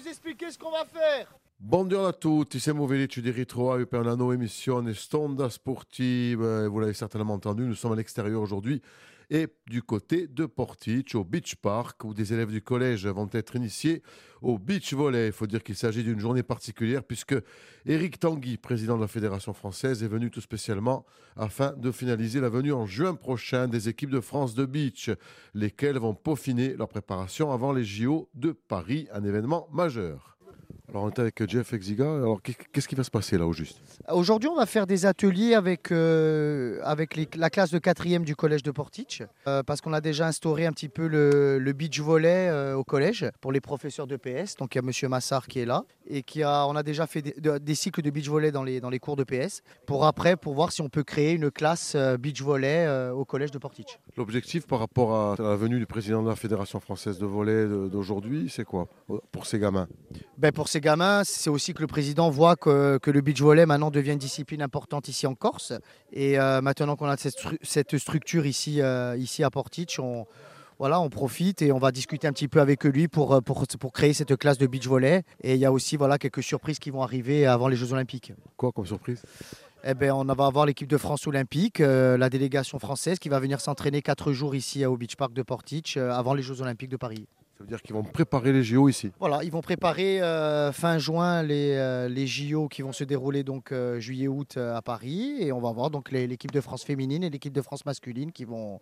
vous expliquer ce qu'on va faire. Buongiorno a tutti, siamo felici di ritrovare per una nuova emissione Stonda Sportive. Vous l'avez certainement entendu, nous sommes à l'extérieur aujourd'hui et du côté de Portici, au Beach Park, où des élèves du collège vont être initiés au beach volley. Il faut dire qu'il s'agit d'une journée particulière puisque Eric Tanguy, président de la Fédération française, est venu tout spécialement afin de finaliser la venue en juin prochain des équipes de France de beach, lesquelles vont peaufiner leur préparation avant les JO de Paris, un événement majeur. Alors on est avec Jeff Exiga. Alors qu'est-ce qui va se passer là au juste? Aujourd'hui, on va faire des ateliers avec, euh, avec la classe de 4e du collège de Portich, euh, parce qu'on a déjà instauré un petit peu le, beach volley euh, au collège pour les professeurs de PS. Donc il y a Monsieur Massard qui est là et qui a, on a déjà fait des, cycles de beach volley dans les, dans les cours de PS pour après pour voir si on peut créer une classe beach volley au collège de Portich. L'objectif par rapport à la venue du président de la Fédération française de volley d'aujourd'hui, c'est quoi pour ces gamins? Ben Pour ces gamins, c'est aussi que le président voit que, que, le beach volley maintenant devient une discipline importante ici en Corse. Et euh, maintenant qu'on a cette, cette, structure ici, euh, ici à Portich, on, voilà, on profite et on va discuter un petit peu avec lui pour, euh, pour, pour créer cette classe de beach volley. Et il y a aussi voilà, quelques surprises qui vont arriver avant les Jeux Olympiques. Quoi comme surprise? Eh ben, on va avoir l'équipe de France olympique, la délégation française qui va venir s'entraîner quatre jours ici au Beach Park de Portich avant les Jeux Olympiques de Paris. Ça veut dire qu'ils vont préparer les JO ici Voilà, ils vont préparer euh, fin juin les, euh, JO qui vont se dérouler donc euh, juillet-août à Paris. Et on va voir l'équipe de France féminine et l'équipe de France masculine qui vont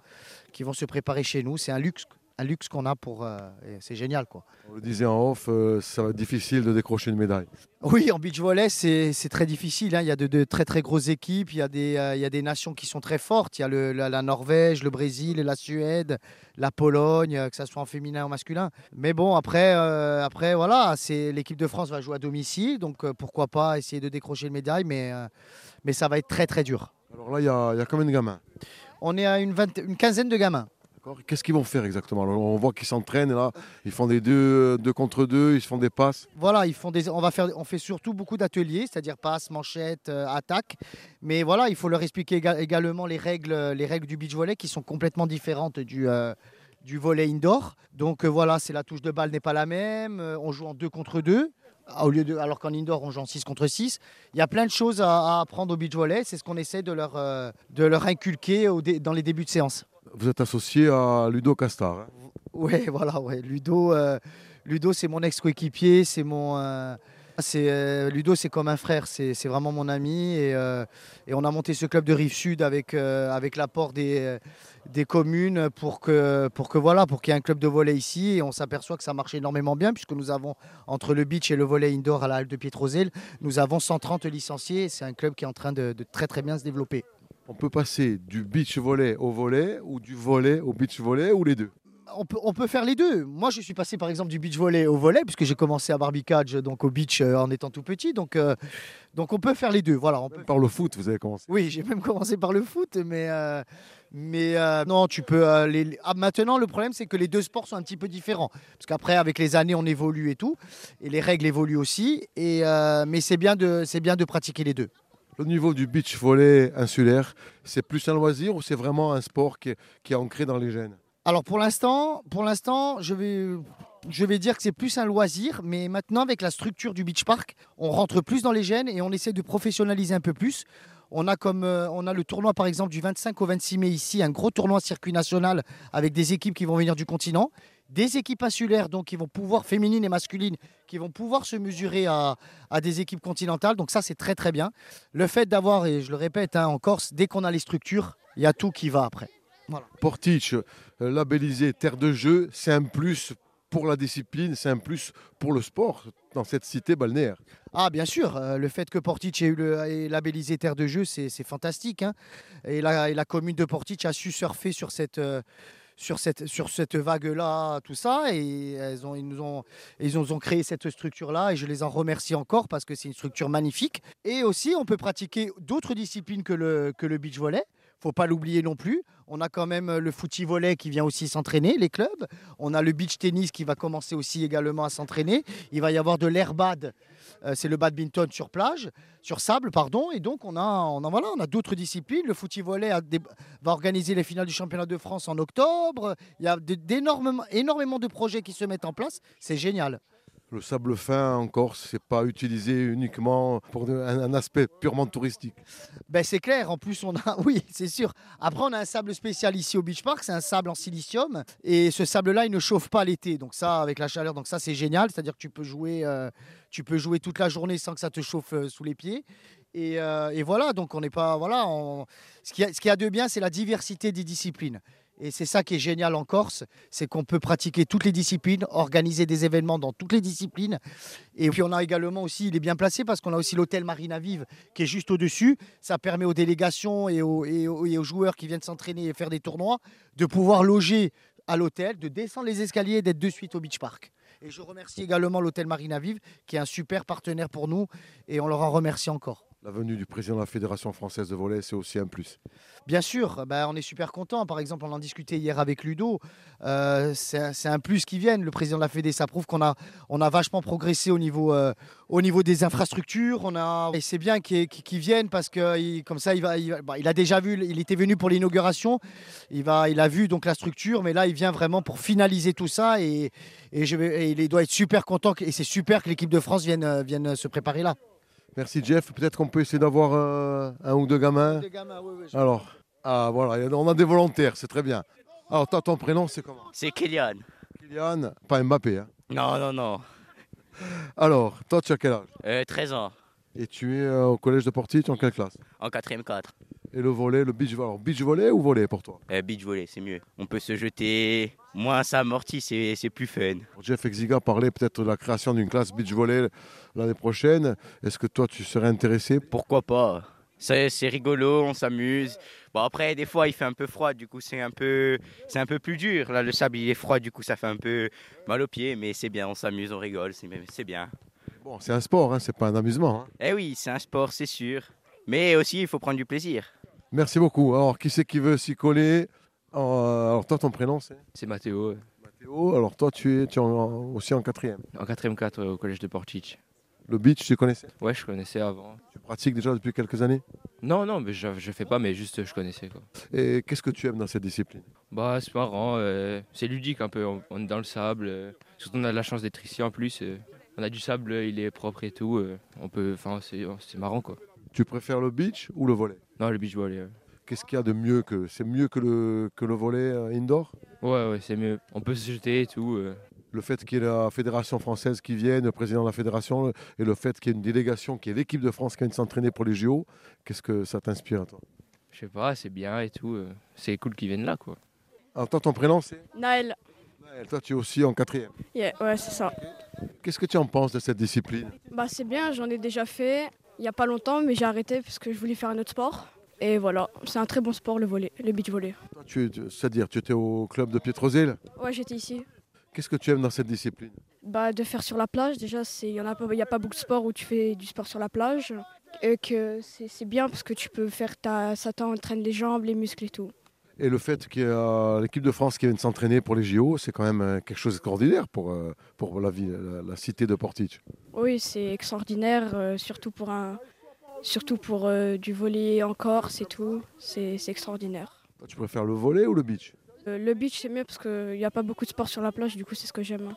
se préparer chez nous. C'est un luxe un luxe qu'on a pour. Euh, c'est génial. Quoi. On le disait en off, euh, ça va être difficile de décrocher une médaille. Oui, en beach volley, c'est très difficile. Hein. Il y a de, très très grosses équipes, il y, a des, euh, il y a des nations qui sont très fortes. Il y a le, la, Norvège, le Brésil, la Suède, la Pologne, que ce soit en féminin ou en masculin. Mais bon, après, après voilà, l'équipe de France va jouer à domicile, donc pourquoi pas essayer de décrocher une médaille, mais, mais ça va être très très dur. Alors là, il y a, il y a combien de gamins? On est à une, une quinzaine de gamins. Qu'est-ce qu'ils vont faire exactement On voit qu'ils s'entraînent là, ils font des deux, deux, contre deux, ils font des passes. Voilà, ils font des, on va faire, on fait surtout beaucoup d'ateliers, c'est-à-dire passes, manchettes, euh, attaques. Mais voilà, il faut leur expliquer également les règles, les règles du beach volley qui sont complètement différentes du. Euh, du volley indoor. Donc euh, voilà, c'est la touche de balle n'est pas la même. on joue en deux contre deux. Au lieu de, alors qu'en indoor, on joue en 6 contre 6. Il y a plein de choses à, apprendre au beach volley. C'est ce qu'on essaie de leur inculquer dans les débuts de séance. Vous êtes associé à Ludo Castar. Hein oui, voilà, ouais. Ludo, euh, Ludo c'est mon ex-coéquipier, c'est mon. Euh, euh, Ludo, c'est comme un frère, c'est, vraiment mon ami. Et, et, on a monté ce club de Rive Sud avec, avec l'apport des, des communes pour que, pour que voilà, pour qu'il y ait un club de volley ici. Et on s'aperçoit que ça marche énormément bien, puisque nous avons, entre le beach et le volley indoor à la halle de Pietrosel, nous avons 130 licenciés. C'est un club qui est en train de très très bien se développer. On peut passer du beach volley au volley ou du volley au beach volley ou les deux? On peut, on peut, faire les deux. Moi, je suis passé par exemple du beach volley au volley, puisque j'ai commencé à Barbicage, donc au beach euh, en étant tout petit. Donc, euh, donc on peut faire les deux. Voilà, on peut... Par le foot, vous avez commencé Oui, j'ai même commencé par le foot, mais, euh, mais non, tu peux. Les... Ah, maintenant, le problème, c'est que les deux sports sont un petit peu différents. Parce qu'après, avec les années, on évolue et tout. Et les règles évoluent aussi. Et, mais c'est bien, de, bien de pratiquer les deux. Le niveau du beach volley insulaire, c'est plus un loisir ou c'est vraiment un sport qui est, ancré dans les gènes? Alors pour l'instant, je vais dire que c'est plus un loisir, mais maintenant avec la structure du beach park, on rentre plus dans les gènes et on essaie de professionnaliser un peu plus. On a, comme, euh, on a le tournoi par exemple du 25 au 26 mai ici, un gros tournoi circuit national avec des équipes qui vont venir du continent des équipes insulaires, donc qui vont pouvoir, féminines et masculines, qui vont pouvoir se mesurer à, des équipes continentales. Donc ça, c'est très très bien. Le fait d'avoir, et je le répète, hein, en Corse, dès qu'on a les structures, il y a tout qui va après. Voilà. Portiche, euh, labellisé terre de jeu, c'est un plus pour la discipline, c'est un plus pour le sport dans cette cité balnéaire. Ah bien sûr, euh, le fait que Portiche ait, eu le, labellisé terre de jeu, c'est fantastique. Hein. et, la, la, commune de Portiche a su surfer sur cette, euh, sur cette, sur cette vague-là, tout ça. Et elles ont, ils, nous ont, ils ont créé cette structure-là et je les en remercie encore parce que c'est une structure magnifique. Et aussi, on peut pratiquer d'autres disciplines que le, que le beach volley faut pas l'oublier non plus. On a quand même euh, le footy volley qui vient aussi s'entraîner, les clubs. On a le beach tennis qui va commencer aussi également à s'entraîner. Il va y avoir de l'airbad, euh, c'est le badminton sur plage, sur sable, pardon. Et donc on a, a, voilà, a d'autres disciplines. Le footy volley va organiser les finales du championnat de France en octobre. Il y a d'énormément, énormément de projets qui se mettent en place. C'est génial. Le sable fin en Corse, c'est pas utilisé uniquement pour un, aspect purement touristique. Ben c'est clair, en plus on a, oui c'est sûr. Après on a un sable spécial ici au Beach Park, c'est un sable en silicium et ce sable-là il ne chauffe pas l'été, donc ça avec la chaleur, donc ça c'est génial, c'est-à-dire que tu peux jouer, euh, tu peux jouer toute la journée sans que ça te chauffe euh, sous les pieds. Et, euh, et voilà, donc on n'est pas, voilà, ce qu'il y a de bien c'est la diversité des disciplines. Et c'est ça qui est génial en Corse, c'est qu'on peut pratiquer toutes les disciplines, organiser des événements dans toutes les disciplines. Et puis on a également aussi, il est bien placé parce qu'on a aussi l'hôtel Marina Vive qui est juste au-dessus. Ça permet aux délégations et aux, joueurs qui viennent s'entraîner et faire des tournois de pouvoir loger à l'hôtel, de descendre les escaliers et d'être de suite au beach park. Et je remercie également l'hôtel Marina Vive qui est un super partenaire pour nous et on leur en remercie encore. La venue du président de la Fédération française de volley, c'est aussi un plus. Bien sûr, ben, on est super content. Par exemple, on en discutait hier avec Ludo. Euh, c'est un- plus qui vienne. Le président de la Fédé, ça prouve qu'on a, vachement progressé au niveau, euh, des infrastructures. Et c'est bien qu'il qu'il- qu'il vienne parce que il- comme ça, bah, il a déjà vu, il était venu pour l'inauguration. Il, a vu donc la structure, mais là, il vient vraiment pour finaliser tout ça. Et, il doit être super content. Et c'est super que l'équipe de France vienne se préparer là. Merci Jeff. Peut-être qu'on peut essayer d'avoir euh, un ou deux gamins. Alors, ah voilà, on a des volontaires, c'est très bien. Alors, toi, ton prénom, c'est comment? C'est Kylian. Kylian, pas Mbappé. Hein. Non, non, non. Alors, toi, tu as quel âge? Euh, 13 ans, Et tu es euh, au collège de Portique, en quelle classe? En 4ème 4. Et le volet, le beach volley. Alors, beach volley ou volley pour toi? Euh, beach volley, c'est mieux. On peut se jeter. Moins ça amortit, c'est c'est plus fun. Jeff Exiga parlait peut-être de la création d'une classe beach volley l'année prochaine. Est-ce que toi, tu serais intéressé? Pourquoi pas? C'est rigolo, on s'amuse. Bon, après, des fois, il fait un peu froid, du coup, c'est un peu, c'est un peu plus dur. Là, le sable, il est froid, du coup, ça fait un peu mal aux pieds, mais c'est bien, on s'amuse, on rigole, c'est c'est bien. Bon, c'est un sport, hein, c'est pas un amusement. hein. Eh oui, c'est un sport, c'est sûr. Mais aussi, il faut prendre du plaisir. Merci beaucoup. Alors, qui c'est qui veut s'y coller Euh, Alors, toi, ton prénom, c'est C'est Mathéo, euh, Mathéo. Alors, toi, tu es, tu es en- aussi en quatrième. en 4ème 4 au collège de Portich. Le beach, tu connaissais? Ouais, je connaissais avant. Tu pratiques déjà depuis quelques années? Non, non, mais je, je fais pas, mais juste je connaissais quoi. Et qu'est-ce que tu aimes dans cette discipline? Bah, c'est marrant, euh, c'est ludique un peu. On, on est dans le sable, euh, surtout on a de la chance d'être ici en plus. euh, on a du sable, euh, il est propre et tout. euh, on peut, enfin, c'est c'est marrant quoi. Tu préfères le beach ou le volet Non, le beach volley. Qu'est-ce qu'il y a de mieux que c'est mieux que le que le volet euh, indoor? Ouais, ouais, c'est mieux. On peut se jeter et tout. euh. Le fait qu'il y ait la fédération française qui vienne, le président de la fédération, et le fait qu'il y ait une délégation qui est l'équipe de France qui vient de s'entraîner pour les JO, qu'est-ce que ça t'inspire à toi? Je sais pas, c'est bien et tout. euh, c'est cool qu'ils viennent là quoi. Alors toi, ton prénom c'est? Naël. Naël, Toi, tu es aussi en quatrième. Yeah, ouais, c'est ça. Qu'est-ce que tu en penses de cette discipline? Bah, c'est bien, j'en ai déjà fait il n'y a pas longtemps, mais j'ai arrêté parce que je voulais faire un autre sport. Et voilà, c'est un très bon sport, le volley, le beach volley. C'est-à-dire, tu étais au club de Pietrozelle. Ouais, j'étais ici. Qu'est-ce que tu aimes dans cette discipline? Bah, de faire sur la plage, déjà, il n'y a, a pas beaucoup de sports où tu fais du sport sur la plage. Et que c'est c'est bien parce que tu peux faire ta. Ça t'entraîne les jambes, les muscles et tout. Et le fait qu'il y a l'équipe de France qui vient de s'entraîner pour les JO, c'est quand même euh, quelque chose d'extraordinaire pour, euh, pour la, ville, la, la cité de Portic. Oui, c'est extraordinaire, euh, surtout pour, un, surtout pour euh, du volley en Corse et tout. C'est extraordinaire. Toi, tu préfères le volet ou le beach? Euh, le beach, c'est mieux parce qu'il n'y a pas beaucoup de sport sur la plage, du coup, c'est ce que j'aime.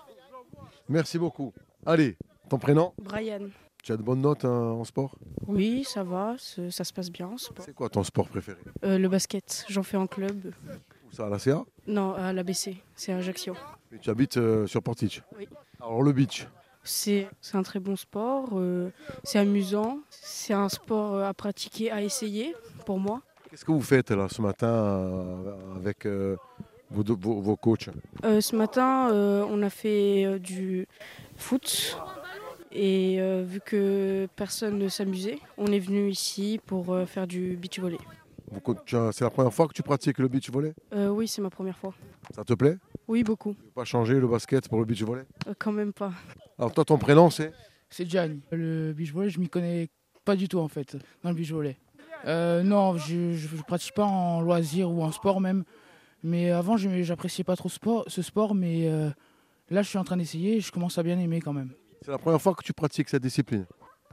Merci beaucoup. Allez, ton prénom? Brian. Tu as de bonnes notes hein, en sport? Oui, ça va, ça se passe bien. en sport. C'est quoi ton sport préféré? Euh, le basket, j'en fais en club. Où ça, à la CA Non, à l'ABC, c'est à Ajaccio. Et tu habites euh, sur Portic Oui. Alors le beach, C'est un très bon sport, euh, c'est amusant, c'est un sport à pratiquer, à essayer pour moi. qu'est-ce que vous faites là ce matin avec vos, vos- vos coachs? Ce matin, on a fait du foot et euh, vu que personne ne s'amusait, on est venu ici pour euh, faire du beach volley. C'est la première fois que tu pratiques le beach volley? Euh, oui, c'est ma première fois. Ça te plaît? Oui, beaucoup. Tu veux pas changer le basket pour le beach volley? Euh, quand même pas. Alors toi, ton prénom c'est? C'est Gianni. Le beach volley, je m'y connais pas du tout en fait, dans le beach volley. Euh, non, je ne pratique pas en loisir ou en sport même. Mais avant, je- j'appréciais pas trop sport, ce sport, mais euh, là, je suis en train d'essayer et je commence à bien aimer quand même. C'est la première fois que tu pratiques cette discipline.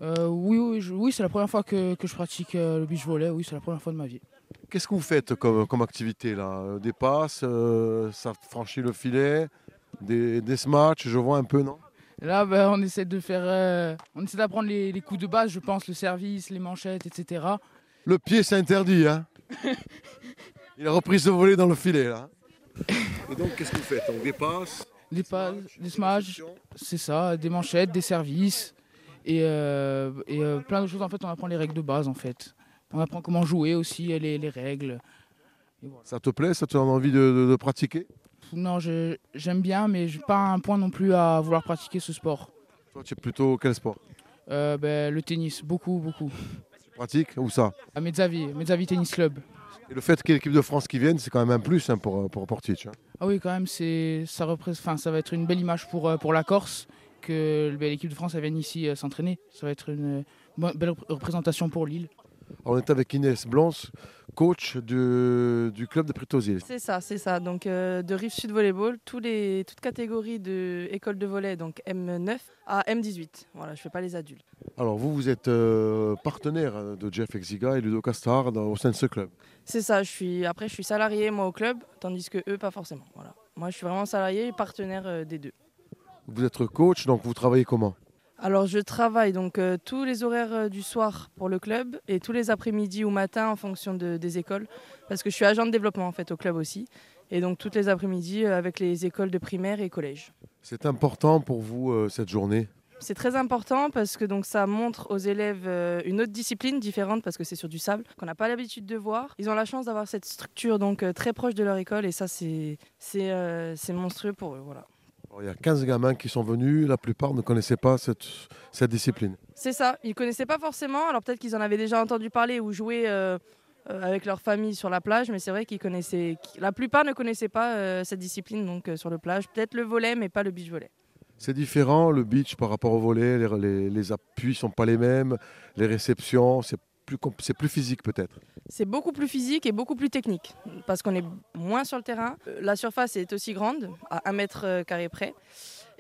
Euh, oui, oui, je- oui c'est la première fois que, que je pratique euh, le beach volley. Oui, c'est la première fois de ma vie. Qu'est-ce que vous faites comme, comme activité là? Euh, Des passes, euh, ça franchit le filet, des, des smatchs, je vois un peu, non? Là, ben, on essaie de faire, euh, on essaie d'apprendre les, les coups de base, je pense, le service, les manchettes, etc. Le pied, c'est interdit, hein? Il a repris ce volet dans le filet, là. Et donc, qu'est-ce que vous faites? Donc, des passes Des pas, des smash, c'est ça, des manchettes, des services et, euh, et euh, plein de choses. En fait, on apprend les règles de base, en fait. On apprend comment jouer aussi, et les, les règles. Ça te plaît Ça te donne envie de, de- de pratiquer? Non, j'aime bien, mais je n'ai pas un point non plus à vouloir pratiquer ce sport. Toi, tu es plutôt quel sport? Euh, ben, le tennis, beaucoup, beaucoup. Tu pratiques Où ça? À Mezzavi, Mezzavi Tennis Club. Et le fait qu'il y ait l'équipe de France qui vienne, c'est quand même un plus hein, pour, pour Portich. hein. Ah oui, quand même, c'est, ça, ça va être une belle image pour, euh, la Corse que l'équipe de France vienne ici euh, s'entraîner. Ça va être une euh, belle rep- représentation pour Lille. On est avec Inès Blance, coach du club de Prétosier. C'est ça, c'est ça. Donc euh, de Rive Sud Volleyball, tous les, toutes catégories de école de volley, donc M9 à M18. Voilà, je fais pas les adultes. Alors, vous, vous êtes euh, partenaire hein, de Jeff Exiga et Ludo Castar dans- au sein de ce club. C'est ça. Je suis après je suis salarié moi au club, tandis que eux pas forcément. Voilà. Moi je suis vraiment salarié et partenaire euh, des deux. Vous êtes coach, donc vous travaillez comment? Alors je travaille donc euh, tous les horaires euh, du soir pour le club et tous les après-midi ou matins en fonction de- des écoles parce que je suis agent de développement en fait au club aussi et donc toutes les après-midi euh, avec les écoles de primaire et collège. C'est important pour vous cette journée? C'est très important parce que donc ça montre aux élèves une autre discipline différente parce que c'est sur du sable qu'on n'a pas l'habitude de voir. Ils ont la chance d'avoir cette structure donc très proche de leur école et ça c'est c'est monstrueux pour eux voilà. Il y a 15 gamins qui sont venus, la plupart ne connaissaient pas cette, cette discipline. C'est ça, ils connaissaient pas forcément. Alors peut-être qu'ils en avaient déjà entendu parler ou joué euh, euh, avec leur famille sur la plage, mais c'est vrai qu'ils connaissaient. La plupart ne connaissaient pas euh, cette discipline donc euh, sur le plage. Peut-être le volet, mais pas le beach volley. C'est différent, le beach par rapport au volet, les, les, les appuis sont pas les mêmes, les réceptions, c'est plus, c'est plus physique peut-être. C'est beaucoup plus physique et beaucoup plus technique parce qu'on est moins sur le terrain. Euh, La surface est aussi grande, à 1 mètre euh, carré près.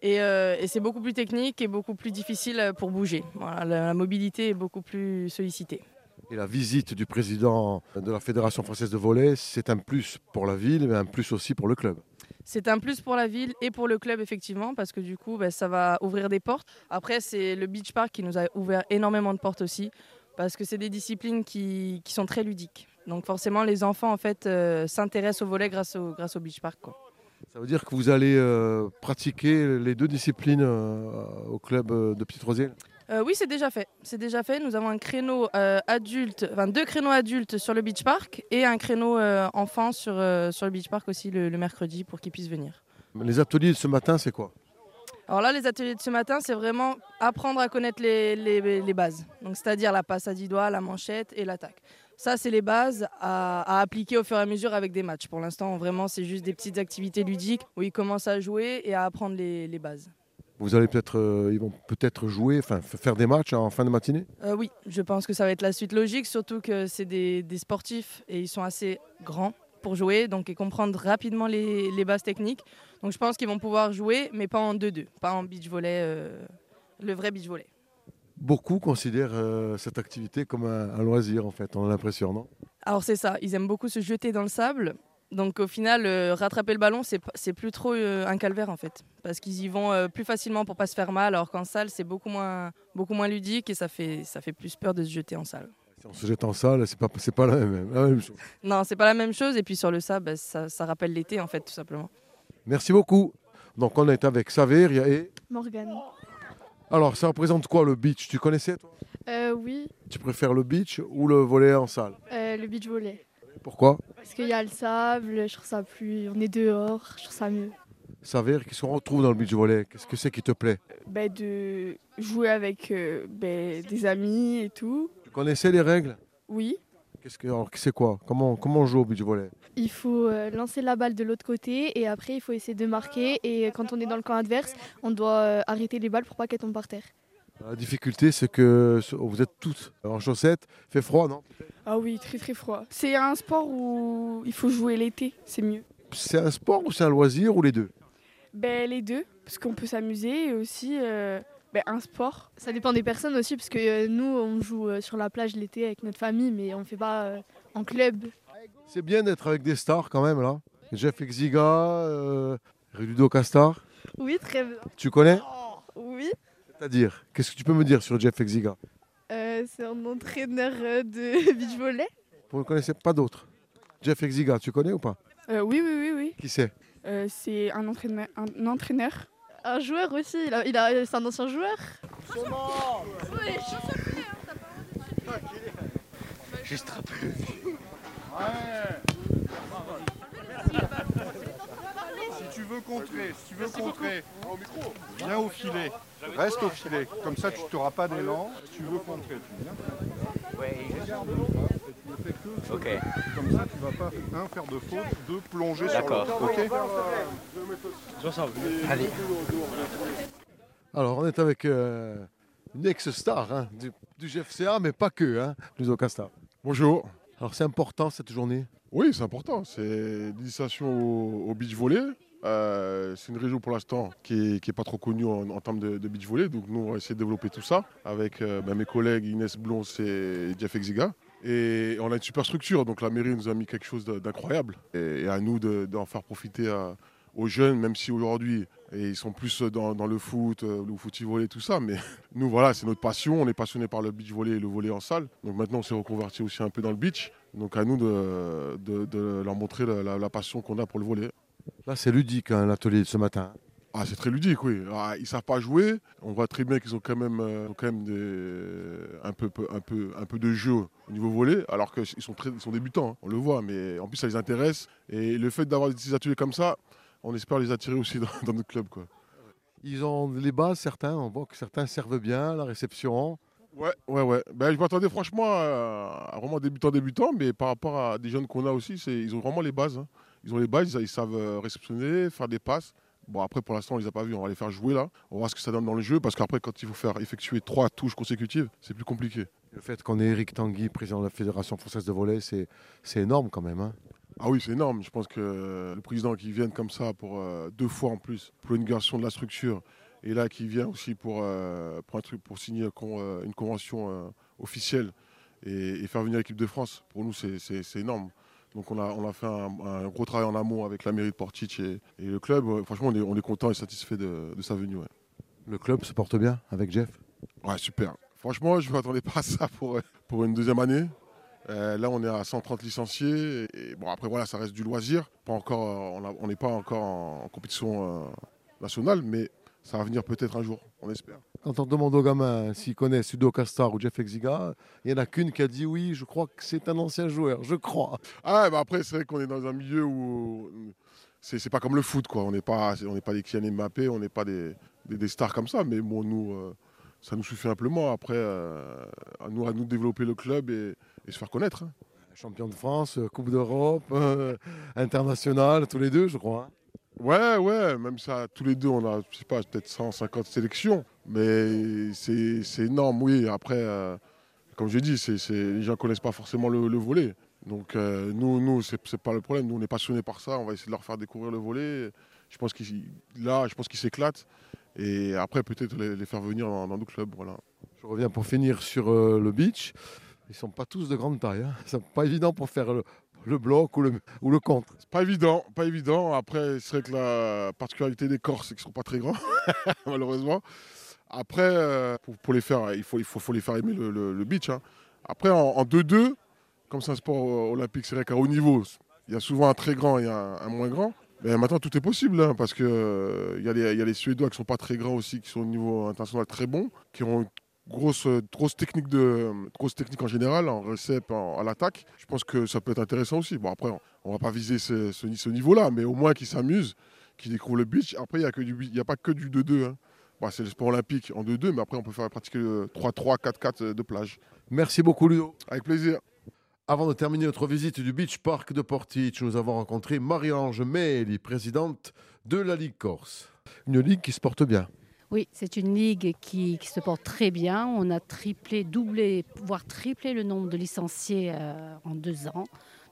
Et, euh, et c'est beaucoup plus technique et beaucoup plus difficile pour bouger. Voilà, la, la mobilité est beaucoup plus sollicitée. Et la visite du président de la Fédération française de volley, c'est un plus pour la ville, mais un plus aussi pour le club. C'est un plus pour la ville et pour le club, effectivement, parce que du coup, ben, ça va ouvrir des portes. Après, c'est le Beach Park qui nous a ouvert énormément de portes aussi, parce que c'est des disciplines qui, qui sont très ludiques. Donc forcément, les enfants, en fait, euh, s'intéressent au volet grâce au, grâce au Beach Park. quoi. Ça veut dire que vous allez euh, pratiquer les deux disciplines euh, au club de Petite Rosière? Euh, oui, c'est déjà fait. C'est déjà fait. Nous avons un créneau adulte, enfin deux créneaux adultes sur le Beach Park et un créneau enfant sur, sur le Beach Park aussi le, le mercredi pour qu'ils puissent venir. Les ateliers de ce matin, c'est quoi? Alors là, les ateliers de ce matin, c'est vraiment apprendre à connaître les, les- les bases. Donc, c'est-à-dire la passe à 10 doigts, la manchette et l'attaque. Ça, c'est les bases à, à appliquer au fur et à mesure avec des matchs. Pour l'instant, vraiment, c'est juste des petites activités ludiques où ils commencent à jouer et à apprendre les, les bases. Vous allez peut-être, euh, ils vont peut-être jouer, enfin faire des matchs en fin de matinée? Euh, oui, je pense que ça va être la suite logique, surtout que c'est des, des sportifs et ils sont assez grands pour jouer, donc et comprendre rapidement les, les bases techniques. Donc je pense qu'ils vont pouvoir jouer, mais pas en 2-2, pas en beach volley, euh, le vrai beach volley. Beaucoup considèrent euh, cette activité comme un, un loisir, en fait, on a l'impression, non? Alors c'est ça, ils aiment beaucoup se jeter dans le sable. Donc au final, euh, rattraper le ballon, c'est plus trop un calvaire en fait. Parce qu'ils y vont plus facilement pour pas se faire mal, alors qu'en salle, c'est beaucoup moins, beaucoup moins ludique et ça fait, ça fait plus peur de se jeter en salle. Si on se jette en salle, c'est pas, c'est pas la même, la même chose. Non, c'est pas la même chose. Et puis sur le sable, bah, ça, ça rappelle l'été en fait, tout simplement. Merci beaucoup. Donc on est avec Saveria et... Morgane. Alors, ça représente quoi le beach? Tu connaissais, toi? Euh, oui, Tu préfères le beach ou le volet en salle? Euh, le beach volley. Pourquoi? Parce qu'il y a le sable, je trouve ça plus. On est dehors, je trouve ça mieux. Saver, qu'est-ce qu'on retrouve dans le beach volley Qu'est-ce que c'est qui te plaît? Ben, de jouer avec euh, ben, des amis et tout. Tu connaissais les règles Oui. Qu'est-ce que, alors, c'est quoi? Comment, comment on joue au beach volley? Il faut euh, lancer la balle de l'autre côté et après il faut essayer de marquer. Et quand on est dans le camp adverse, on doit euh, arrêter les balles pour pas qu'elles tombent par terre. La difficulté, c'est que vous êtes toutes en chaussettes. fait froid, non? Ah oui, très très froid. C'est un sport où il faut jouer l'été, c'est mieux. C'est un sport ou c'est un loisir ou les deux? Ben, les deux, parce qu'on peut s'amuser et aussi euh, ben, un sport. Ça dépend des personnes aussi, parce que euh, nous, on joue euh, sur la plage l'été avec notre famille, mais on ne fait pas euh, en club. C'est bien d'être avec des stars quand même là. Jeff Exiga, euh, Ludo Castar. Oui, très bien. Tu connais? Oui, C'est-à-dire, qu'est-ce que tu peux me dire sur Jeff Exiga? Euh, c'est un entraîneur euh, de beach volley. Vous ne connaissez pas d'autres? Jeff Exiga, tu connais ou pas? Euh, oui, oui, oui, oui. Qui c'est? Euh, c'est un entraîneur. Un entraîneur. Un joueur aussi, il a, il a- c'est un ancien joueur. Juste un peu. Si tu veux contrer, si tu veux contrer, viens au filet. Reste au filet. Comme ça, tu n'auras pas d'élan. Si tu veux contrer, tu viens. Ok. Comme ça, tu ne vas pas, un, faire de faute, deux, plonger sur le D'accord. Ok Allez. Alors, on est avec euh, une ex-star hein, du, du GFCA, mais pas que, hein, Ludo Castar. Bonjour. Alors, c'est important cette journée? Oui, c'est important. C'est l'initiation au, au beach volley. Euh, c'est une région pour l'instant qui n'est pas trop connue en, en termes de, de beach volley. Donc nous, on va essayer de développer tout ça avec euh, bah, mes collègues Inès Blons et Jeff Exiga. Et on a une super structure. Donc la mairie nous a mis quelque chose d'incroyable. Et, à nous de- d'en faire profiter aux jeunes, même si aujourd'hui ils sont plus dans, le foot, euh, le foot volley, tout ça. Mais nous, voilà, c'est notre passion. On est passionné par le beach volley et le volley en salle. Donc maintenant, on s'est reconverti aussi un peu dans le beach. Donc à nous de, leur montrer la passion qu'on a pour le volley. Là, c'est ludique, hein, l'atelier de ce matin. Ah, c'est très ludique, oui. Ah, ils savent pas jouer. On voit très bien qu'ils ont quand même, euh, quand même des- un, peu, un, peu, un peu de jeu au niveau volley, alors qu'ils sont, très, ils sont débutants, hein. on le voit. Mais en plus, ça les intéresse. Et le fait d'avoir des petits ateliers comme ça, on espère les attirer aussi dans, dans notre club. Quoi. Ils ont les bases, certains. On voit que certains servent bien, la réception. Ouais, ouais, ouais. Ben, je m'attendais franchement à, à vraiment débutant, débutant, mais par rapport à des jeunes qu'on a aussi, ils ont vraiment les bases. hein. Ils ont les bases, ils, ils savent euh, réceptionner, faire des passes. Bon, après, pour l'instant, on les a pas vus. On va les faire jouer là. On va voir ce que ça donne dans le jeu, parce qu'après, quand il faut faire effectuer trois touches consécutives, c'est plus compliqué. Le fait qu'on ait Eric Tanguy, président de la Fédération française de volley, c'est, c'est énorme quand même. hein. Ah oui, c'est énorme. Je pense que le président qui vient comme ça pour euh, deux fois en plus pour l'inauguration de la structure et là qui vient aussi pour, euh, pour, un truc, pour signer con- euh, une convention officielle et, et faire venir l'équipe de France, pour nous c'est- c'est c'est énorme. Donc on a, on a fait un, un gros travail en amont avec la mairie de Portich et, et le club. Ouais, Franchement, on est, on est content et satisfait de, de sa venue. ouais. Le club se porte bien avec Jeff? Ouais, super. Franchement, je ne m'attendais pas à ça pour, euh, pour une deuxième année. Euh, là, on est à 130 licenciés. Et, et bon, après, voilà, ça reste du loisir. Pas encore, euh, on n'est pas encore en, en compétition euh, nationale, mais ça va venir peut-être un jour, on espère. Quand on demande aux gamins s'ils connaissent Udo Castar ou Jeff Exiga, il n'y en a qu'une qui a dit oui, je crois que c'est un ancien joueur, je crois. Ah, bah après, c'est vrai qu'on est dans un milieu où c'est pas comme le foot, quoi. On n'est pas, on pas des Kylian Mbappé, on n'est pas des, des, des stars comme ça, mais bon, nous, euh, ça nous suffit amplement. Après, euh, à nous, à nous de développer le club et, et se faire connaître. hein. Champion de France, euh, Coupe d'Europe, euh, international, tous les deux, je crois. Hein. Ouais, ouais, même ça, tous les deux, on a, je sais pas, peut-être 150 sélections, mais c'est énorme, oui. Après, euh, comme je dis, c'est les gens connaissent pas forcément le, le volet. Donc, euh, nous, nous c'est pas le problème. Nous, on est passionnés par ça. On va essayer de leur faire découvrir le volet. Je pense qu'ils, là, je pense qu'ils s'éclatent. Et après, peut-être les, faire venir dans, nos clubs, voilà. Je reviens pour finir sur euh, le beach. Ils sont pas tous de grande taille. Hein. C'est pas évident pour faire le, le bloc ou le, contre. C'est pas évident, pas évident. Après, c'est vrai que la particularité des corps, c'est qu'ils sont pas très grands, malheureusement. Après, euh, pour, pour les faire, il faut, il les faire aimer le, le- beach. hein. Après, en en 2-2, comme c'est un sport olympique, c'est vrai qu'à haut niveau, il y a souvent un très grand et un, moins grand. Mais maintenant, tout est possible, hein, parce que euh, il y, a les- Suédois qui sont pas très grands aussi, qui sont au niveau international très bons, qui ont grosse, euh, grosse, technique, de, grosse technique en général, en recep, en- à l'attaque. Je pense que ça peut être intéressant aussi. Bon, après, on, on va pas viser ce, ce- ce niveau-là, mais au moins qu'ils s'amusent, qu'ils découvrent le beach. Après, il n'y a, pas que du 2-2. hein. Bah, c'est le sport olympique en 2-2, mais après, on peut faire pratiquer le 3-3, 4-4 de plage. Merci beaucoup, Ludo. Avec plaisir. Avant de terminer notre visite du Beach Park de Portich, nous avons rencontré Marie-Ange Meli, présidente de la Ligue Corse. Une ligue qui se porte bien. Oui, c'est une ligue qui, se porte très bien. On a triplé, doublé, voire triplé le nombre de licenciés euh, en deux ans.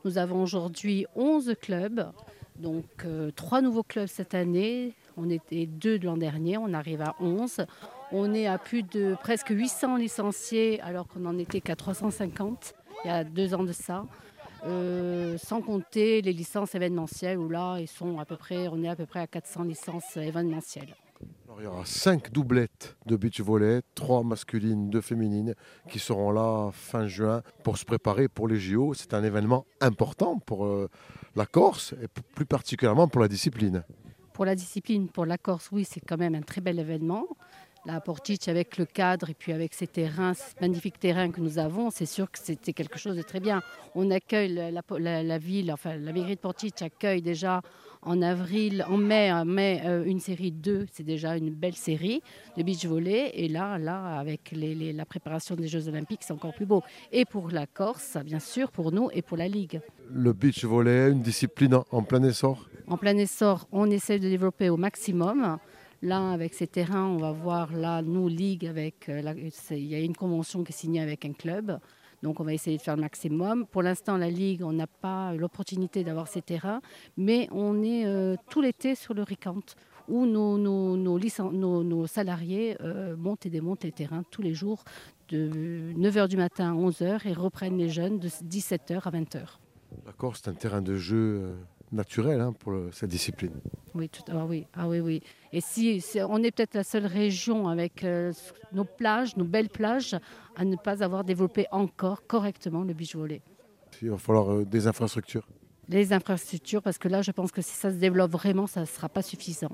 Nous avons aujourd'hui 11 clubs, donc euh, trois nouveaux clubs cette année. On était deux de l'an dernier, on arrive à 11. On est à plus de presque 800 licenciés alors qu'on n'en était qu'à 350 il y a deux ans de ça. Euh, sans compter les licences événementielles où là ils sont à peu près, on est à peu près à 400 licences événementielles. Il y aura cinq doublettes de beach volley, trois masculines, deux féminines, qui seront là fin juin pour se préparer pour les JO. C'est un événement important pour euh, la Corse et plus particulièrement pour la discipline. Pour la discipline, pour la Corse, oui, c'est quand même un très bel événement. La Portiche, avec le cadre et puis avec ces terrains, ces magnifiques terrains que nous avons, c'est sûr que c'était quelque chose de très bien. On accueille la, ville, enfin la mairie de Portiche accueille déjà en avril, en mai, en mai euh, une série 2, c'est déjà une belle série de beach volley. Et là, là avec les- les- la préparation des Jeux Olympiques, c'est encore plus beau. Et pour la Corse, bien sûr, pour nous et pour la Ligue. Le beach volley, une discipline en- plein essor. En plein essor, on essaie de développer au maximum. Là, avec ces terrains, on va voir, là, nous, Ligue, avec, euh, il y a une convention qui est signée avec un club. Donc, on va essayer de faire le maximum. Pour l'instant, la Ligue, on n'a pas l'opportunité d'avoir ces terrains, mais on est euh, tout l'été sur le RICANT, où nos, nos, nos, licen- nos- nos salariés euh, montent et démontent les terrains tous les jours de 9h du matin à 11h et reprennent les jeunes de 17h à 20h. La Corse, c'est un terrain de jeu euh, naturel hein, pour le- cette discipline. Oui, tout, ah oui, ah oui, oui. Et si, on est peut-être la seule région avec euh, nos plages, nos belles plages, à ne pas avoir développé encore correctement le beach volley. Il va falloir euh, des infrastructures. Les infrastructures, parce que là, je pense que si ça se développe vraiment, ça ne sera pas suffisant.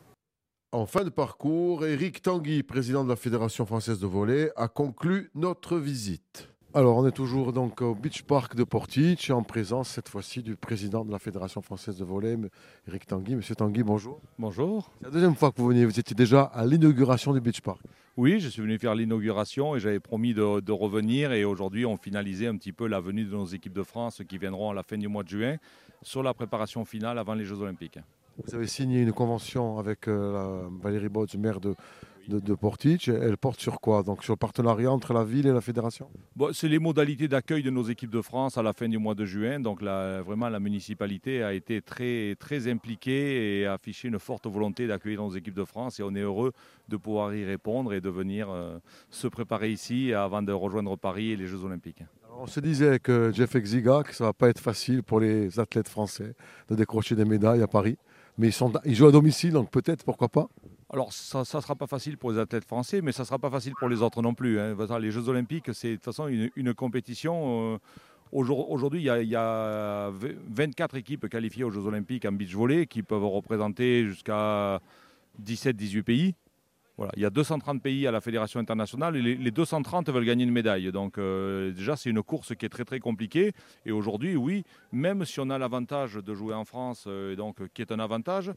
En fin de parcours, Eric Tanguy, président de la Fédération française de volley, a conclu notre visite. Alors, on est toujours donc au Beach Park de Portiche, en présence cette fois-ci du président de la Fédération française de volley. Eric Tanguy. Monsieur Tanguy, bonjour. Bonjour. C'est la deuxième fois que vous veniez. Vous étiez déjà à l'inauguration du Beach Park. Oui, je suis venu faire l'inauguration et j'avais promis de, de revenir. Et aujourd'hui, on finalisait un petit peu la venue de nos équipes de France qui viendront à la fin du mois de juin sur la préparation finale avant les Jeux Olympiques. Vous avez signé une convention avec euh, Valérie Botz, maire de, de, de Portiche. Elle porte sur quoi? Donc sur le partenariat entre la ville et la fédération? Bon, c'est les modalités d'accueil de nos équipes de France à la fin du mois de juin. Donc vraiment, la municipalité a été très, très impliquée et a affiché une forte volonté d'accueillir nos équipes de France. Et on est heureux de pouvoir y répondre et de venir euh, se préparer ici avant de rejoindre Paris et les Jeux Olympiques. On se disait que Jeff Exiga, que ça va pas être facile pour les athlètes français de décrocher des médailles à Paris. Mais ils, sont, ils jouent à domicile, donc peut-être, pourquoi pas? Alors, ça ne sera pas facile pour les athlètes français, mais ça ne sera pas facile pour les autres non plus. hein. Les Jeux Olympiques, c'est de toute façon une, compétition. euh, aujourd- Aujourd'hui, il y, a- il y a v- 24 équipes qualifiées aux Jeux Olympiques en beach volley qui peuvent représenter jusqu'à 17-18 pays. Voilà, il y a 230 pays à la fédération internationale et les, les 230 veulent gagner une médaille. Donc euh, déjà, c'est une course qui est très très compliquée. Et aujourd'hui, oui, même si on a l'avantage de jouer en France, euh, donc, qui est un avantage,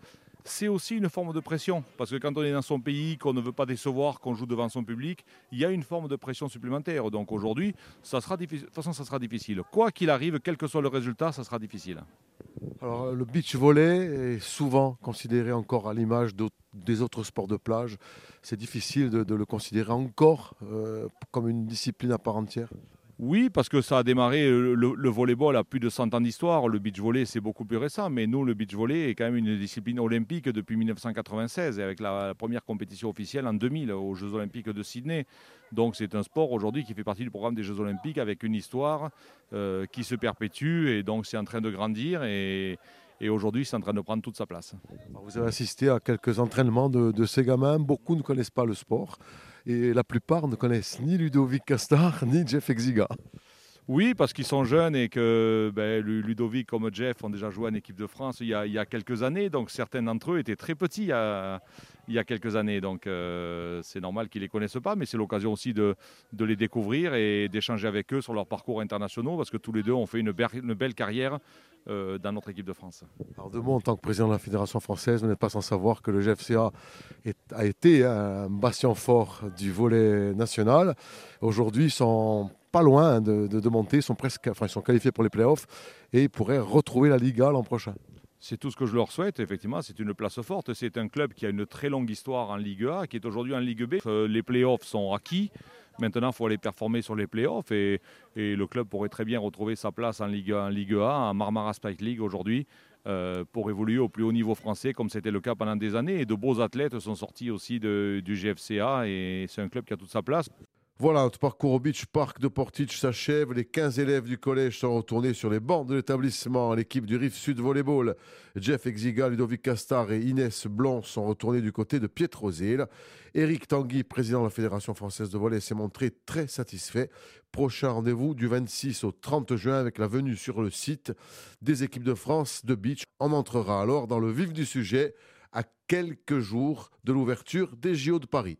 c'est aussi une forme de pression. Parce que quand on est dans son pays, qu'on ne veut pas décevoir, qu'on joue devant son public, il y a une forme de pression supplémentaire. Donc aujourd'hui, ça sera. De toute façon, ça sera difficile. Quoi qu'il arrive, quel que soit le résultat, ça sera difficile. Alors, le beach volley est souvent considéré encore à l'image des autres sports de plage. C'est difficile de, de le considérer encore euh, comme une discipline à part entière? Oui, parce que ça a démarré, le, le- le volleyball a plus de 100 ans d'histoire, le beach volley c'est beaucoup plus récent, mais nous le beach volley est quand même une discipline olympique depuis 1996, et avec la, première compétition officielle en 2000 aux Jeux olympiques de Sydney. Donc c'est un sport aujourd'hui qui fait partie du programme des Jeux olympiques avec une histoire euh, qui se perpétue, et donc c'est en train de grandir, et, aujourd'hui c'est en train de prendre toute sa place. Vous avez assisté à quelques entraînements de ces gamins. Beaucoup ne connaissent pas le sport. Et la plupart ne connaissent ni Ludovic Castar, ni Jeff Exiga. Oui, parce qu'ils sont jeunes et que ben, Lu- Ludovic comme Jeff ont déjà joué en équipe de France il y a, quelques années. Donc certains d'entre eux étaient très petits il y a, quelques années. Donc euh, c'est normal qu'ils ne les connaissent pas, mais c'est l'occasion aussi de, les découvrir et d'échanger avec eux sur leur parcours internationaux parce que tous les deux ont fait une, belle carrière dans notre équipe de France. Alors de moi, en tant que président de la Fédération française, vous n'êtes pas sans savoir que le GFCA est- a été un bastion fort du volet national. Aujourd'hui, ils sont pas loin de, de- de monter, ils sont, presque, enfin, ils sont qualifiés pour les playoffs et ils pourraient retrouver la Liga l'an prochain. C'est tout ce que je leur souhaite, effectivement. C'est une place forte. C'est un club qui a une très longue histoire en Ligue A, qui est aujourd'hui en Ligue B. Euh, les playoffs sont acquis. Maintenant, il faut aller performer sur les playoffs et, et le club pourrait très bien retrouver sa place en Ligue, en A, en Marmara Spike League aujourd'hui, euh, pour évoluer au plus haut niveau français, comme c'était le cas pendant des années. Et de beaux athlètes sont sortis aussi du GFCA et c'est un club qui a toute sa place. Voilà, notre parcours au Beach Park de Portage s'achève. Les 15 élèves du collège sont retournés sur les bancs de l'établissement. L'équipe du Rive Sud Volleyball, Jeff Exiga, Ludovic Castar et Inès Blanc sont retournés du côté de Pietrozil. Éric Tanguy, président de la Fédération française de volley, s'est montré très satisfait. Prochain rendez-vous du 26 au 30 juin avec la venue sur le site des équipes de France de beach. On entrera alors dans le vif du sujet à quelques jours de l'ouverture des JO de Paris.